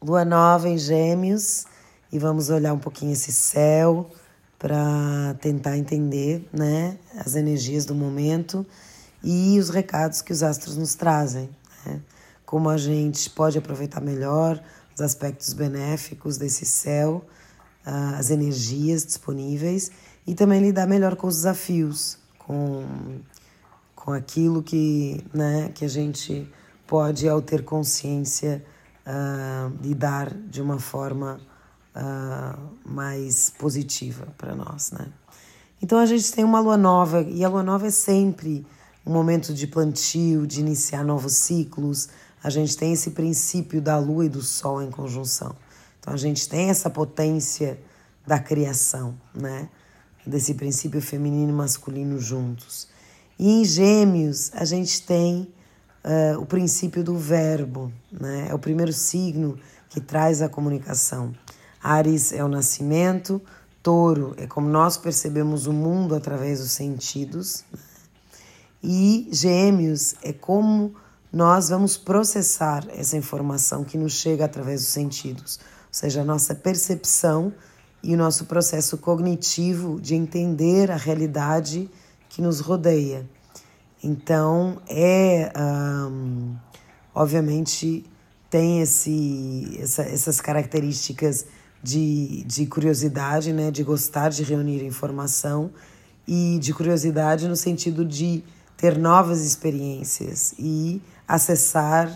lua nova em Gêmeos e vamos olhar um pouquinho esse céu para tentar entender, né, as energias do momento e os recados que os astros nos trazem, né? Como a gente pode aproveitar melhor os aspectos benéficos desse céu, as energias disponíveis e também lidar melhor com os desafios, com, com aquilo que, né, que a gente pode, ao ter consciência, uh, lidar de uma forma uh, mais positiva para nós, né? Então a gente tem uma lua nova e a lua nova é sempre um momento de plantio, de iniciar novos ciclos. A gente tem esse princípio da lua e do sol em conjunção. Então a gente tem essa potência da criação, né? Desse princípio feminino e masculino juntos. E em Gêmeos a gente tem uh, o princípio do verbo, né? É o primeiro signo que traz a comunicação. Ares é o nascimento, Touro é como nós percebemos o mundo através dos sentidos, né? e Gêmeos é como nós vamos processar essa informação que nos chega através dos sentidos, ou seja, a nossa percepção e o nosso processo cognitivo de entender a realidade que nos rodeia. Então, é. Um, obviamente, tem esse, essa, essas características de, de curiosidade, né, de gostar de reunir informação e de curiosidade no sentido de ter novas experiências e acessar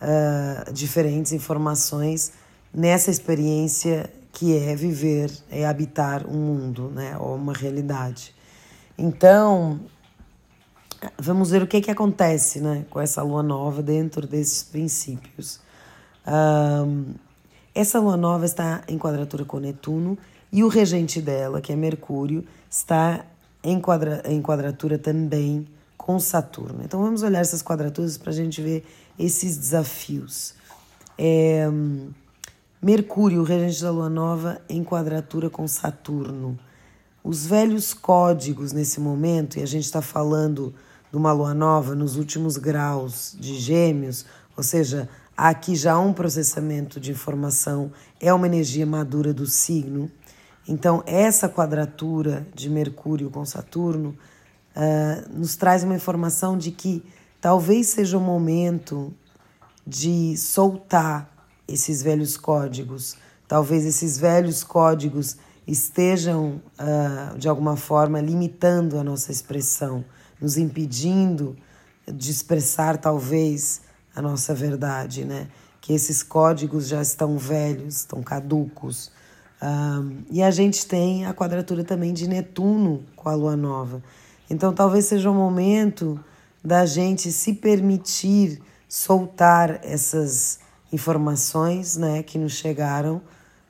uh, diferentes informações nessa experiência que é viver, é habitar um mundo, né, ou uma realidade. Então, vamos ver o que, que acontece né, com essa lua nova dentro desses princípios. Um, essa lua nova está em quadratura com Netuno e o regente dela, que é Mercúrio, está em, quadra, em quadratura também com Saturno. Então vamos olhar essas quadraturas para a gente ver esses desafios. É, Mercúrio, o regente da lua nova, em quadratura com Saturno. Os velhos códigos nesse momento, e a gente está falando de uma lua nova nos últimos graus de Gêmeos, ou seja, há aqui já um processamento de informação, é uma energia madura do signo. Então, essa quadratura de Mercúrio com Saturno uh, nos traz uma informação de que talvez seja o momento de soltar esses velhos códigos. Talvez esses velhos códigos estejam, uh, de alguma forma, limitando a nossa expressão nos impedindo de expressar talvez a nossa verdade, né? Que esses códigos já estão velhos, estão caducos. Um, e a gente tem a quadratura também de Netuno com a lua nova. Então talvez seja o momento da gente se permitir soltar essas informações né, que nos chegaram,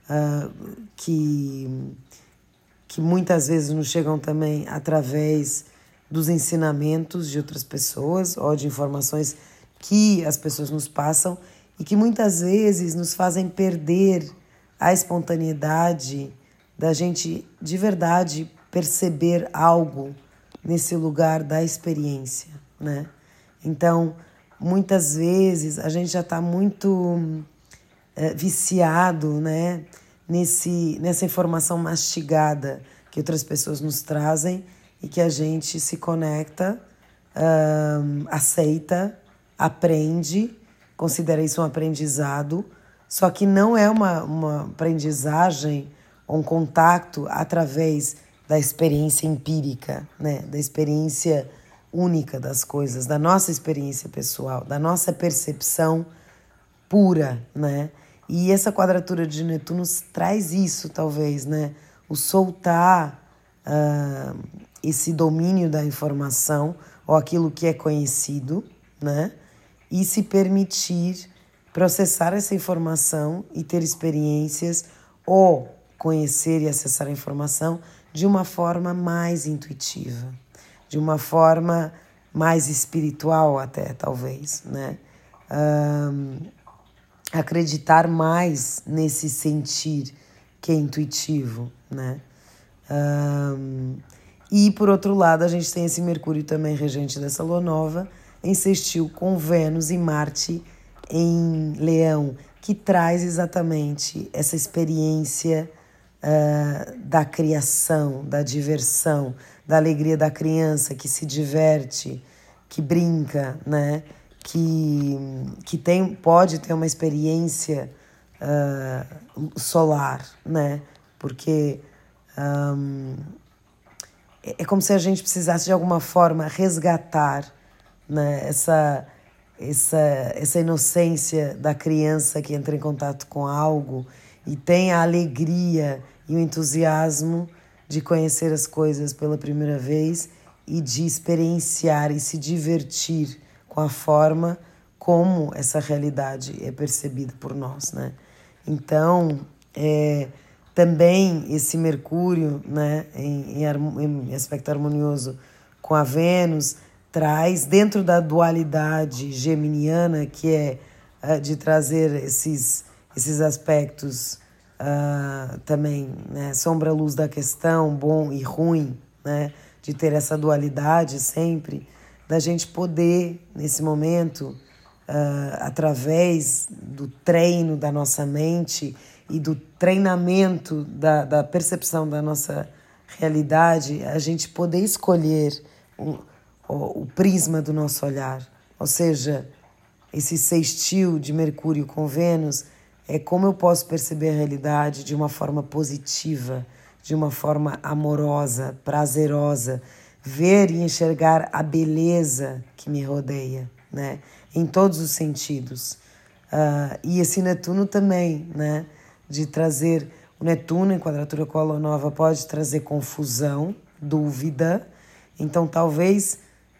uh, que, que muitas vezes nos chegam também através dos ensinamentos de outras pessoas ou de informações que as pessoas nos passam e que muitas vezes nos fazem perder a espontaneidade da gente de verdade perceber algo nesse lugar da experiência, né? Então, muitas vezes a gente já está muito é, viciado, né? Nesse, nessa informação mastigada que outras pessoas nos trazem e que a gente se conecta, um, aceita, aprende, considera isso um aprendizado, só que não é uma, uma aprendizagem ou um contato através da experiência empírica, né? da experiência única das coisas, da nossa experiência pessoal, da nossa percepção pura, né? E essa quadratura de Netuno traz isso, talvez, né? O soltar uh, esse domínio da informação ou aquilo que é conhecido, né? E se permitir processar essa informação e ter experiências ou conhecer e acessar a informação de uma forma mais intuitiva, de uma forma mais espiritual até talvez, né? Um, acreditar mais nesse sentir que é intuitivo, né? Um, e por outro lado, a gente tem esse Mercúrio também regente dessa lua nova, em sextil com Vênus e Marte em Leão, que traz exatamente essa experiência uh, da criação, da diversão, da alegria da criança que se diverte, que brinca, né? que, que tem, pode ter uma experiência uh, solar, né? Porque um, é como se a gente precisasse de alguma forma resgatar né, essa, essa, essa inocência da criança que entra em contato com algo e tem a alegria e o entusiasmo de conhecer as coisas pela primeira vez e de experienciar e se divertir com a forma como essa realidade é percebida por nós, né? Então, é, também esse Mercúrio, né, em, em, em aspecto harmonioso com a Vênus, traz dentro da dualidade geminiana, que é uh, de trazer esses, esses aspectos uh, também, né, sombra-luz da questão, bom e ruim, né, de ter essa dualidade sempre, da gente poder, nesse momento, uh, através do treino da nossa mente e do treinamento da, da percepção da nossa realidade, a gente poder escolher o, o, o prisma do nosso olhar. Ou seja, esse sextil de Mercúrio com Vênus é como eu posso perceber a realidade de uma forma positiva, de uma forma amorosa, prazerosa, ver e enxergar a beleza que me rodeia, né? Em todos os sentidos. Uh, e esse Netuno também, né? De trazer o Netuno em quadratura com a Lua Nova pode trazer confusão, dúvida. Então, talvez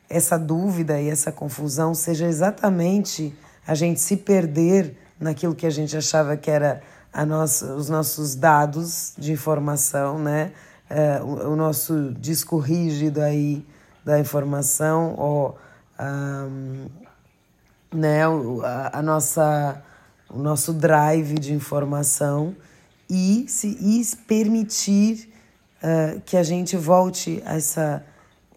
essa dúvida e essa confusão seja exatamente a gente se perder naquilo que a gente achava que era a nossa, os nossos dados de informação, né? é, o, o, nosso disco rígido aí da informação ou um, né, a, a, nossa, o nosso drive de informação e se e permitir uh, que a gente volte a essa,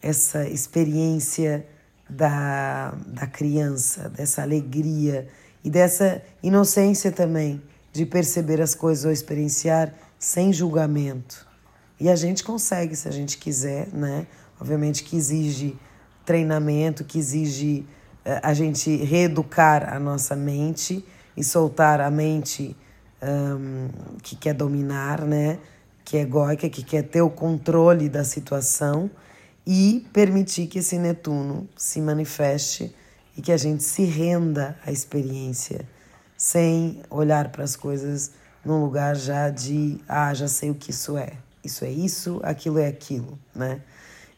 essa experiência da, da criança, dessa alegria e dessa inocência também de perceber as coisas ou experienciar sem julgamento. E a gente consegue se a gente quiser, né? Obviamente que exige treinamento, que exige uh, a gente reeducar a nossa mente e soltar a mente um, que quer dominar, né? Que é egóica, que quer ter o controle da situação e permitir que esse Netuno se manifeste e que a gente se renda à experiência sem olhar para as coisas num lugar já de ah, já sei o que isso é isso é isso, aquilo é aquilo, né?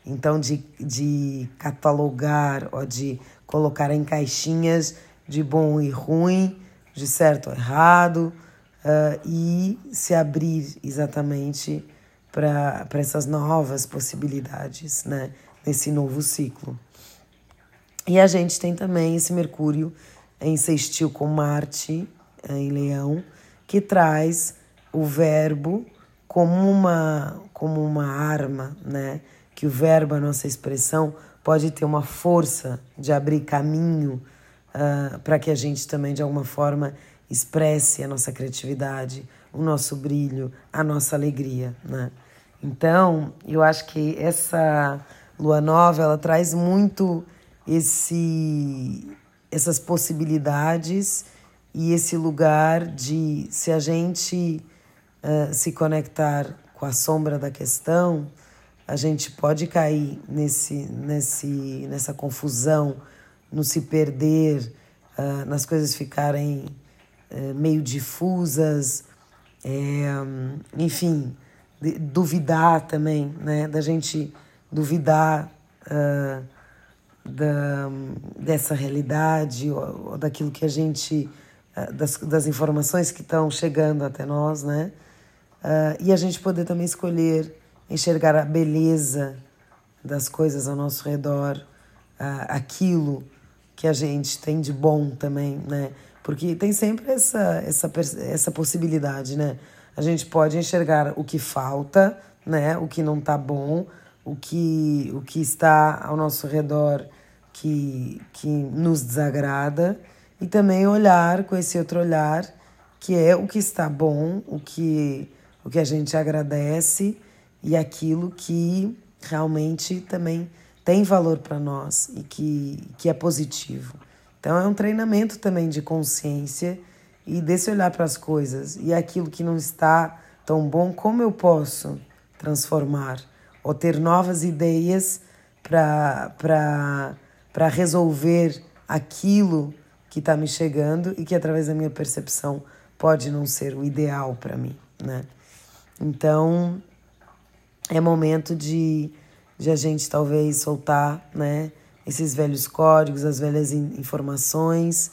Então, de, de catalogar ou de colocar em caixinhas de bom e ruim, de certo ou errado, uh, e se abrir exatamente para essas novas possibilidades, né? Nesse novo ciclo. E a gente tem também esse Mercúrio em sextil com Marte, em Leão, que traz o verbo como uma, como uma arma, né? Que o verbo, a nossa expressão, pode ter uma força de abrir caminho uh, para que a gente também, de alguma forma, expresse a nossa criatividade, o nosso brilho, a nossa alegria, né? Então, eu acho que essa lua nova, ela traz muito esse essas possibilidades e esse lugar de se a gente uh, se conectar com a sombra da questão, a gente pode cair nesse, nesse, nessa confusão, no se perder, uh, nas coisas ficarem uh, meio difusas, é, enfim, de, duvidar também, né? Da gente duvidar uh, da, dessa realidade ou, ou, daquilo que a gente, das, das informações que estão chegando até nós, né? E a gente poder também escolher enxergar a beleza das coisas ao nosso redor, aquilo que a gente tem de bom também, né? Porque tem sempre essa, essa, essa possibilidade, né? A gente pode enxergar o que falta, né? O que não tá bom, o que, o que está ao nosso redor que, que nos desagrada e também olhar com esse outro olhar que é o que está bom, o que, o que a gente agradece e aquilo que realmente também tem valor para nós e que, que é positivo. Então é um treinamento também de consciência e desse olhar para as coisas e aquilo que não está tão bom, como eu posso transformar ou ter novas ideias para resolver aquilo que está me chegando e que através da minha percepção pode não ser o ideal para mim, né? Então é momento de, de a gente talvez soltar, né? Esses velhos códigos, as velhas informações,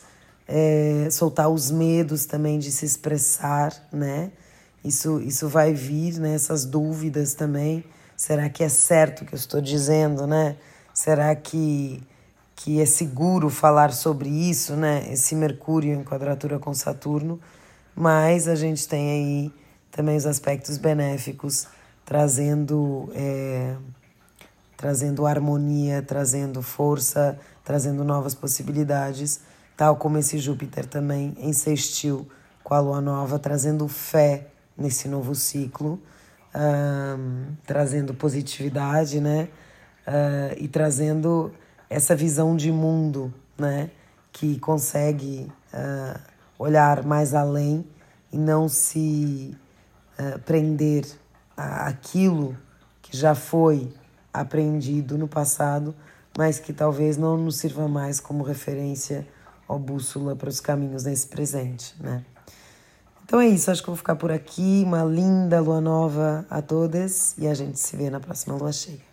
é, soltar os medos também de se expressar, né? Isso, isso vai vir, né? Essas dúvidas também. Será que é certo o que eu estou dizendo, né? Será que, que é seguro falar sobre isso, né? Esse Mercúrio em quadratura com Saturno. Mas a gente tem aí também os aspectos benéficos, trazendo, é, trazendo harmonia, trazendo força, trazendo novas possibilidades tal como esse Júpiter também insistiu com a lua nova, trazendo fé nesse novo ciclo, um, trazendo positividade, né? Uh, e trazendo essa visão de mundo, né? Que consegue uh, olhar mais além e não se uh, prender àquilo que já foi aprendido no passado, mas que talvez não nos sirva mais como referência ó bússola para os caminhos nesse presente, né? Então é isso, acho que vou ficar por aqui. Uma linda lua nova a todas e a gente se vê na próxima lua cheia.